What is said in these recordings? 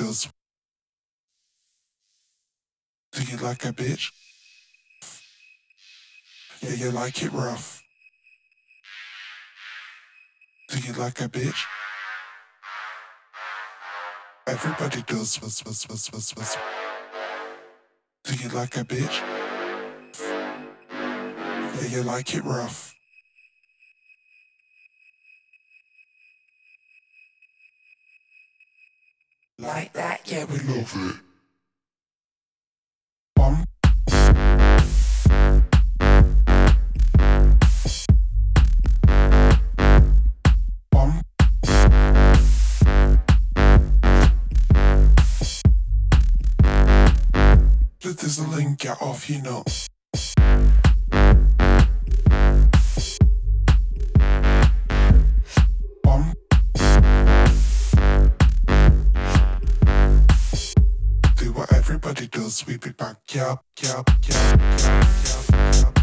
does. Do you like a bitch? Yeah, you like it rough. Do you like a bitch? Everybody does. Was, was, was, was, was. Do you like a bitch? Yeah, you like it rough. Like that, yeah, we love it. Bum. Bum. There's a link, get off, you know. sweep it back, up, up, up, up. yeah.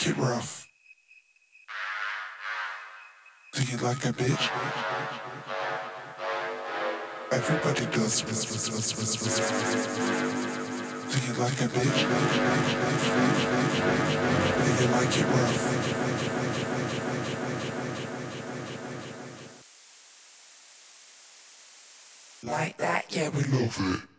Like it rough. Do you like a bitch? Everybody does. Do you like a bitch? Yeah, you like it rough. Like that, yeah, we love it.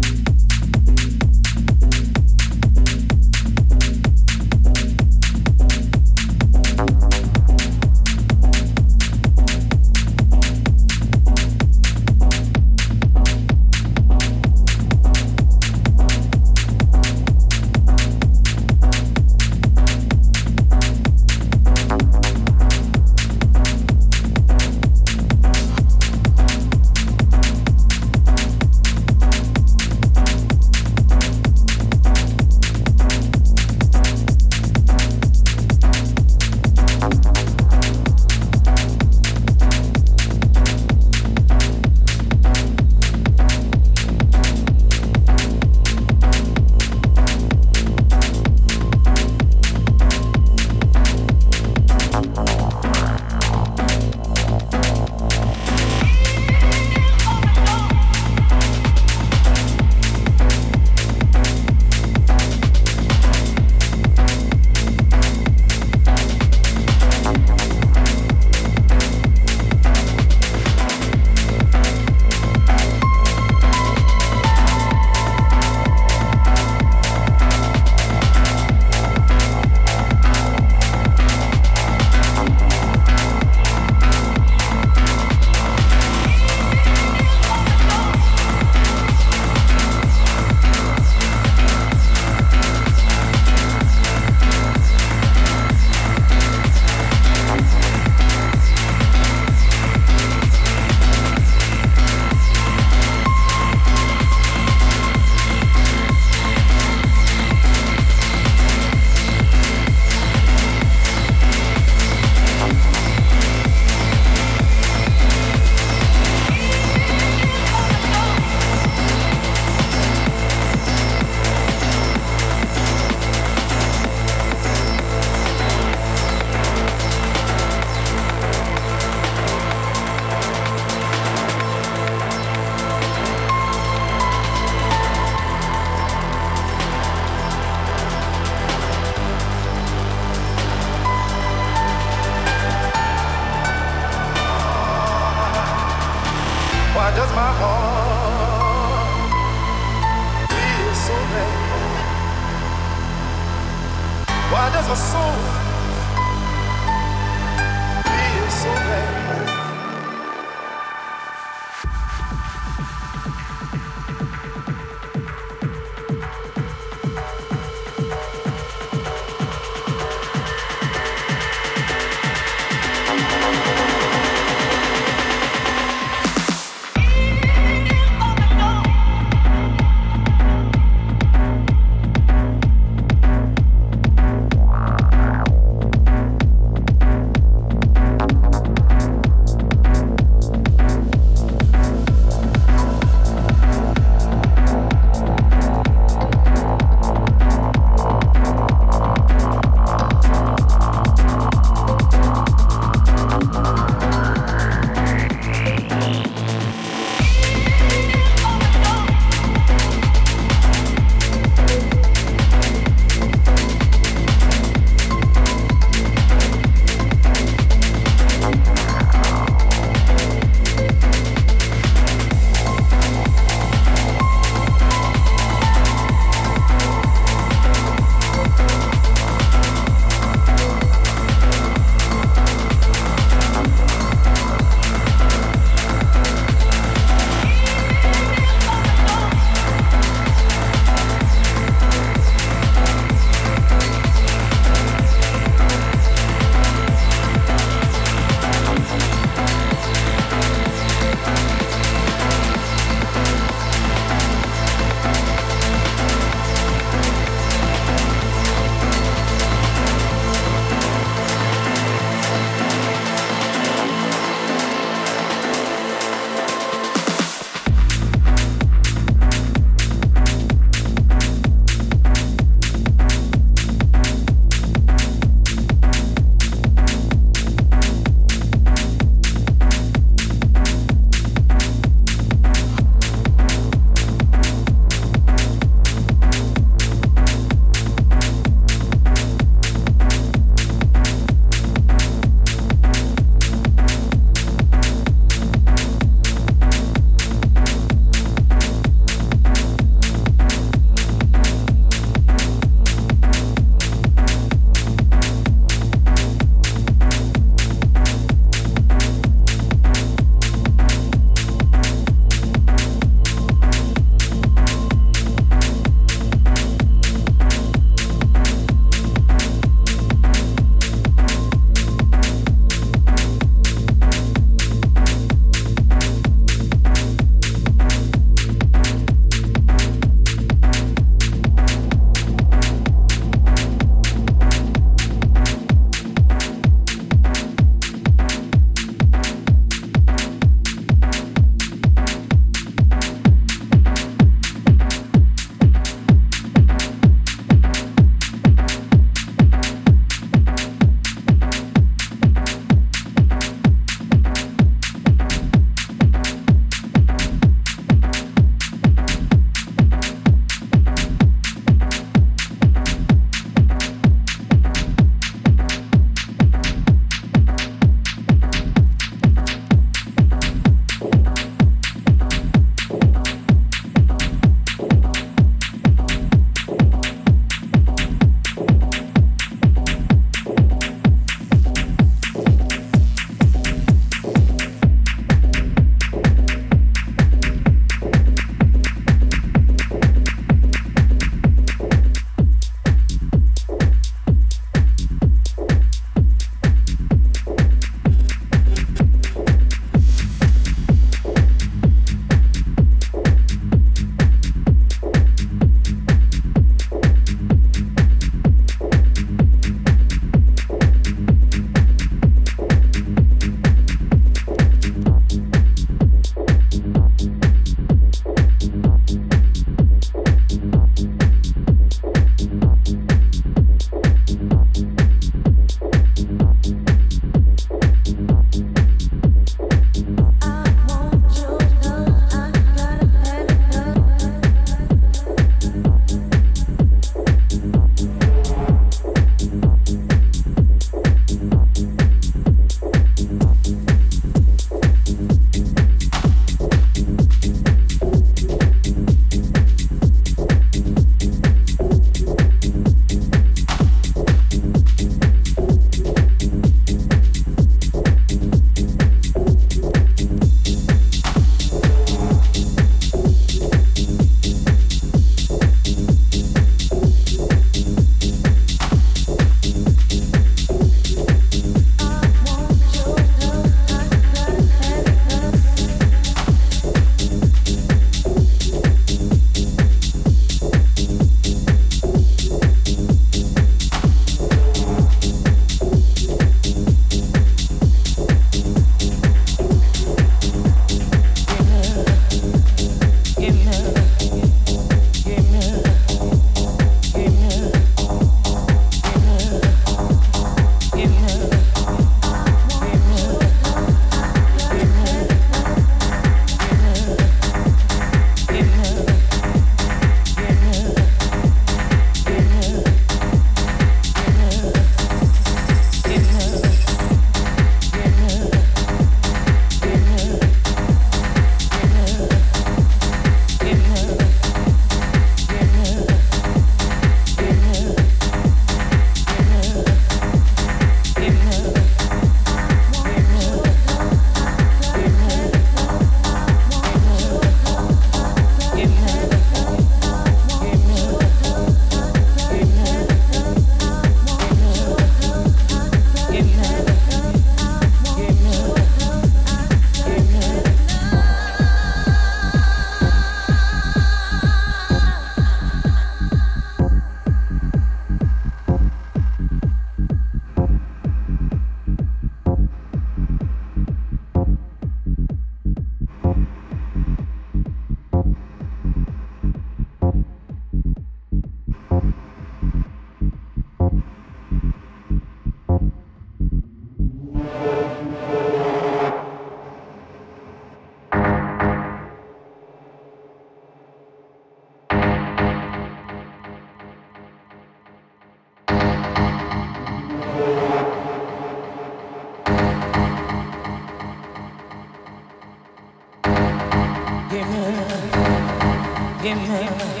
give me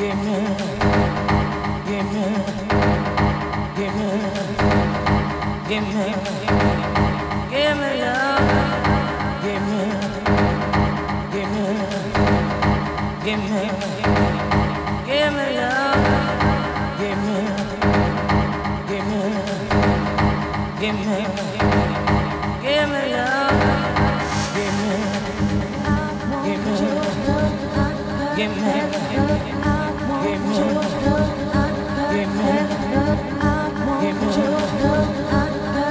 give me, give me, give me, give me, give me love. Give me, give me, give me, give me love. Give me, give me, give me.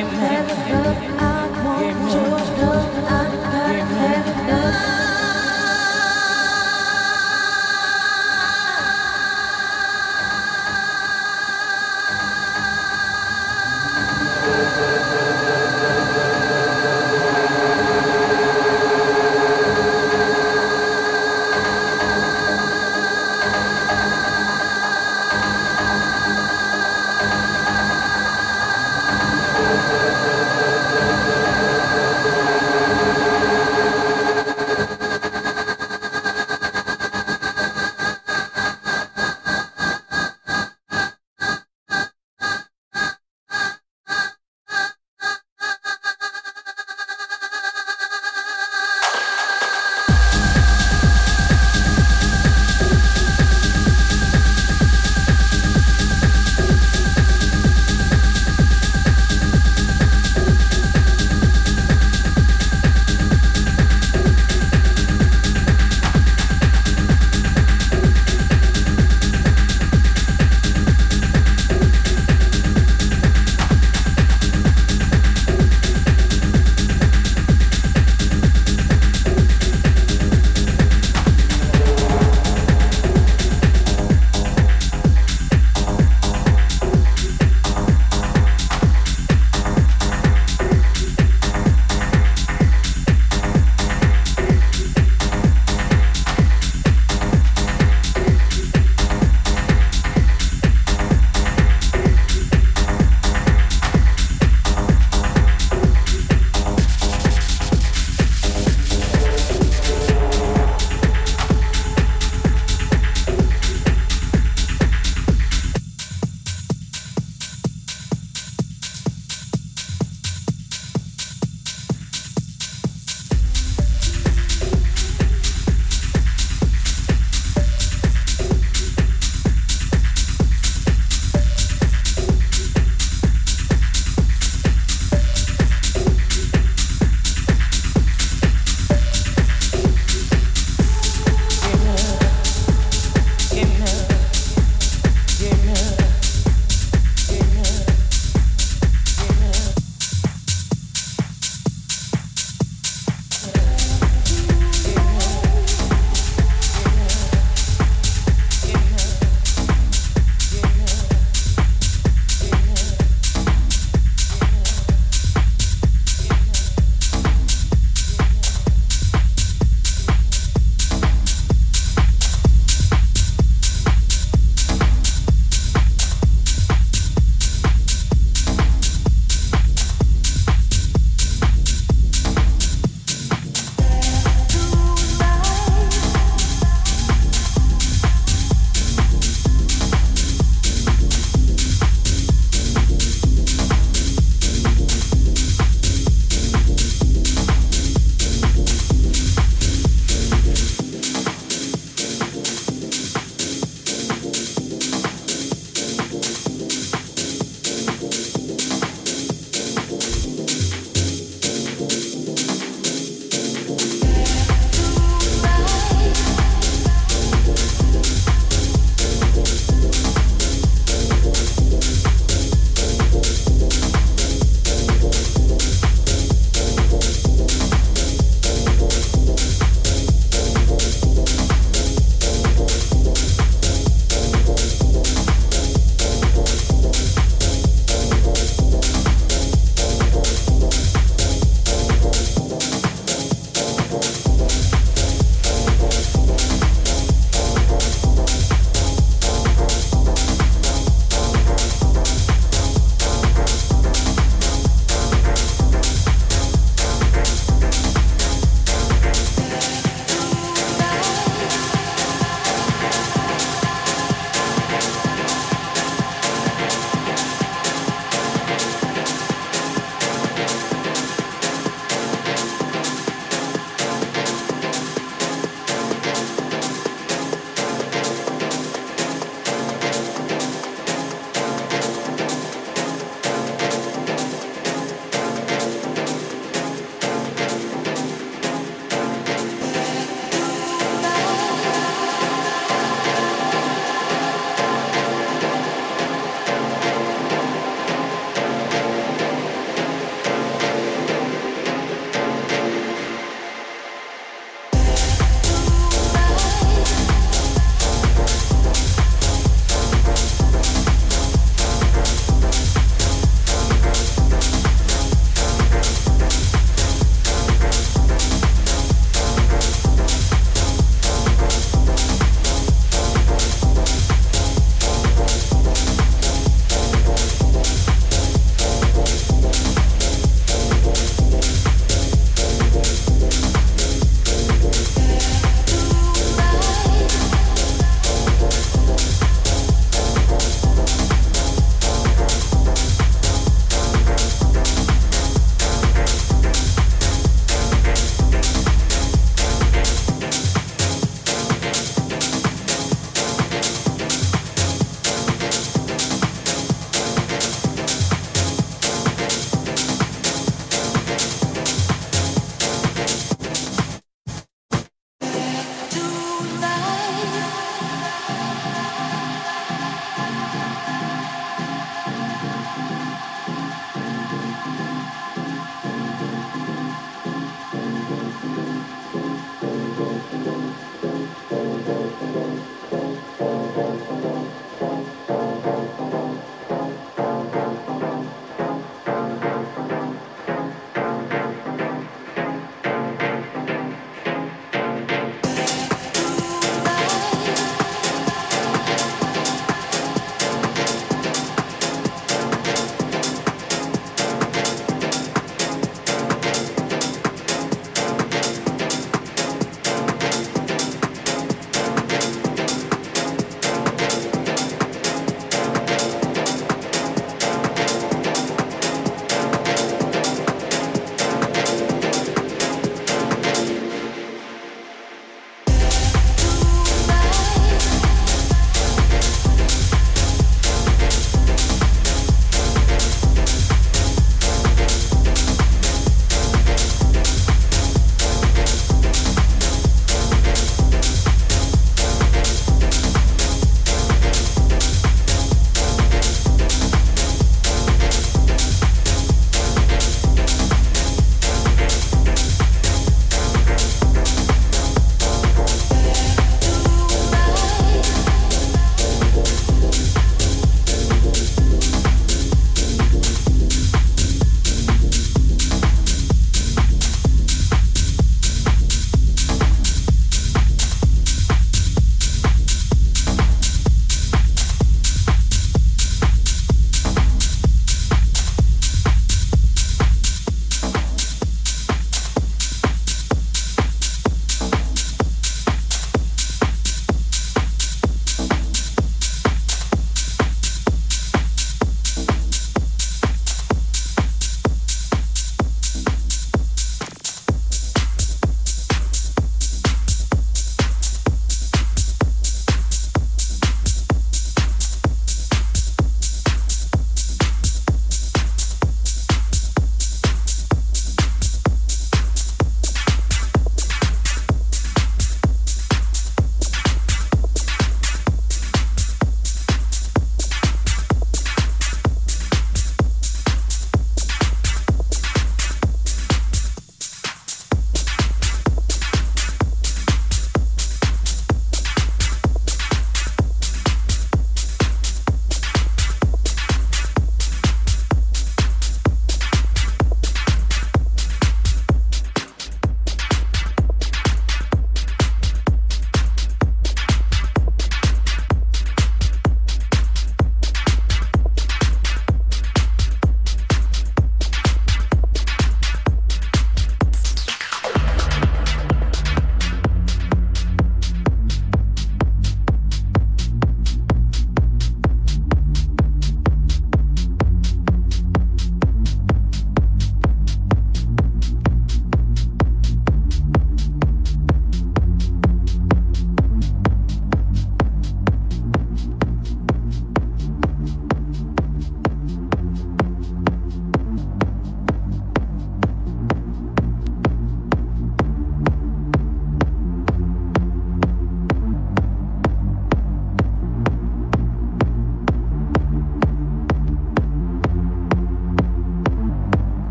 Give me, give me, give me.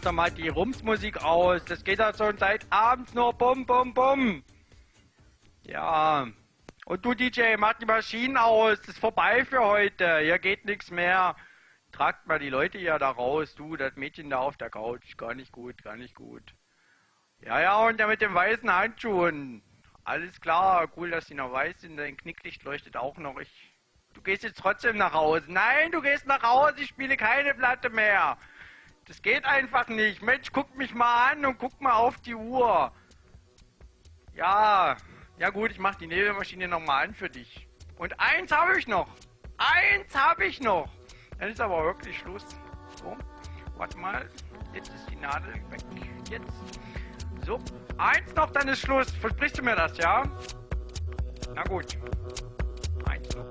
Macht er mal die Rumsmusik aus. Das geht ja schon seit abends nur bum bum bum. Ja. Und du DJ, mach die Maschinen aus. Das ist vorbei für heute. Hier geht nichts mehr. Tragt mal die Leute hier da raus. Du, das Mädchen da auf der Couch. Gar nicht gut, gar nicht gut. Ja, ja, und der mit den weißen Handschuhen. Alles klar, cool, dass die noch weiß sind. Dein Knicklicht leuchtet auch noch. Ich. Du gehst jetzt trotzdem nach Hause. Nein, du gehst nach Hause. Ich spiele keine Platte mehr. Das geht einfach nicht. Mensch, guck mich mal an und guck mal auf die Uhr. Ja, ja gut, ich mach die Nebelmaschine nochmal an für dich. Und eins habe ich noch. Eins habe ich noch. Dann ist aber wirklich Schluss. So, warte mal. Jetzt ist die Nadel weg. Jetzt. So, eins noch, dann ist Schluss. Versprichst du mir das, ja? Na gut. Eins noch.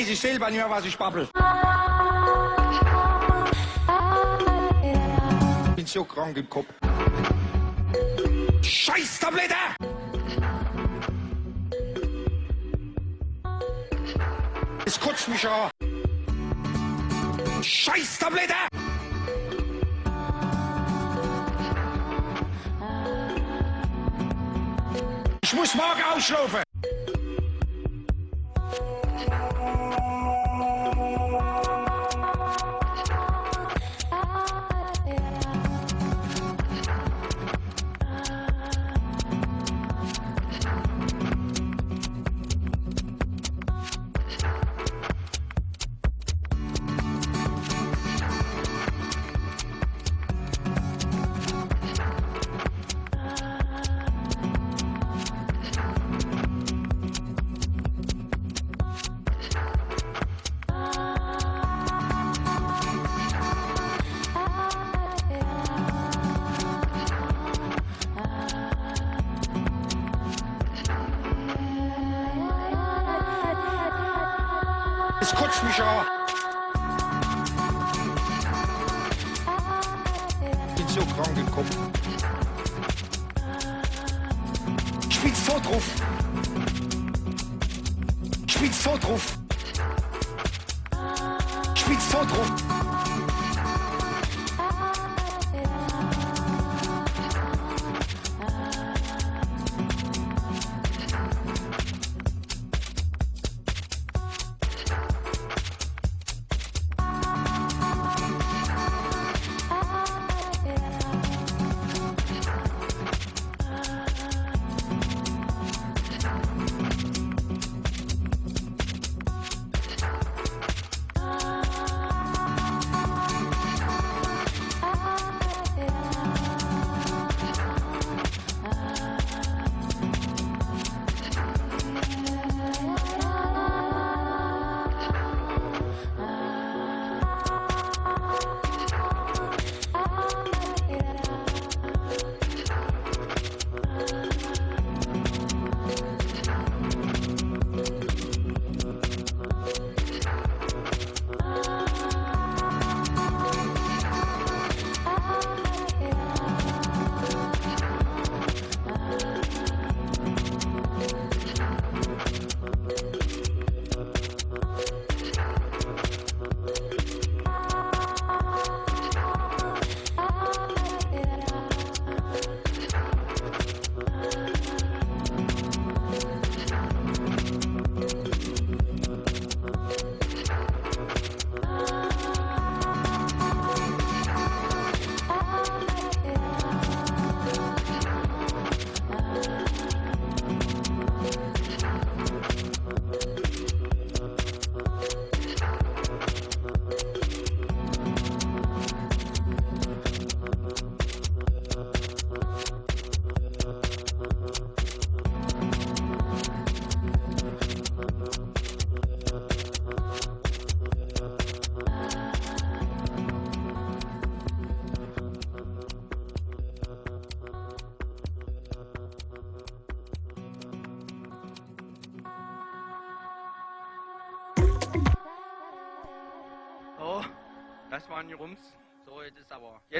Weiß ich selber nicht mehr, was ich babbel. Bin so krank im Kopf. Scheiß Tablette! Es kotzt mich an. Scheiß Tablette! Ich muss morgen ausschlafen.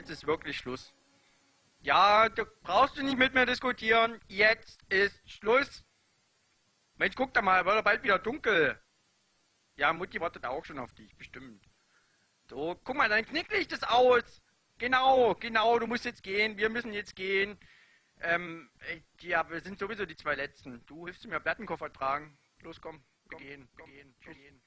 Jetzt ist wirklich Schluss. Ja, du brauchst du nicht mit mir diskutieren. Jetzt ist Schluss. Mensch, guck da mal, wird doch bald wieder dunkel. Ja, Mutti wartet auch schon auf dich, bestimmt. So, guck mal, dein Knicklicht ist aus. Genau, genau, du musst jetzt gehen. Wir müssen jetzt gehen. Ähm, ja, wir sind sowieso die zwei Letzten. Du hilfst mir Plattenkoffer tragen. Los, komm, wir gehen, wir gehen, wir gehen.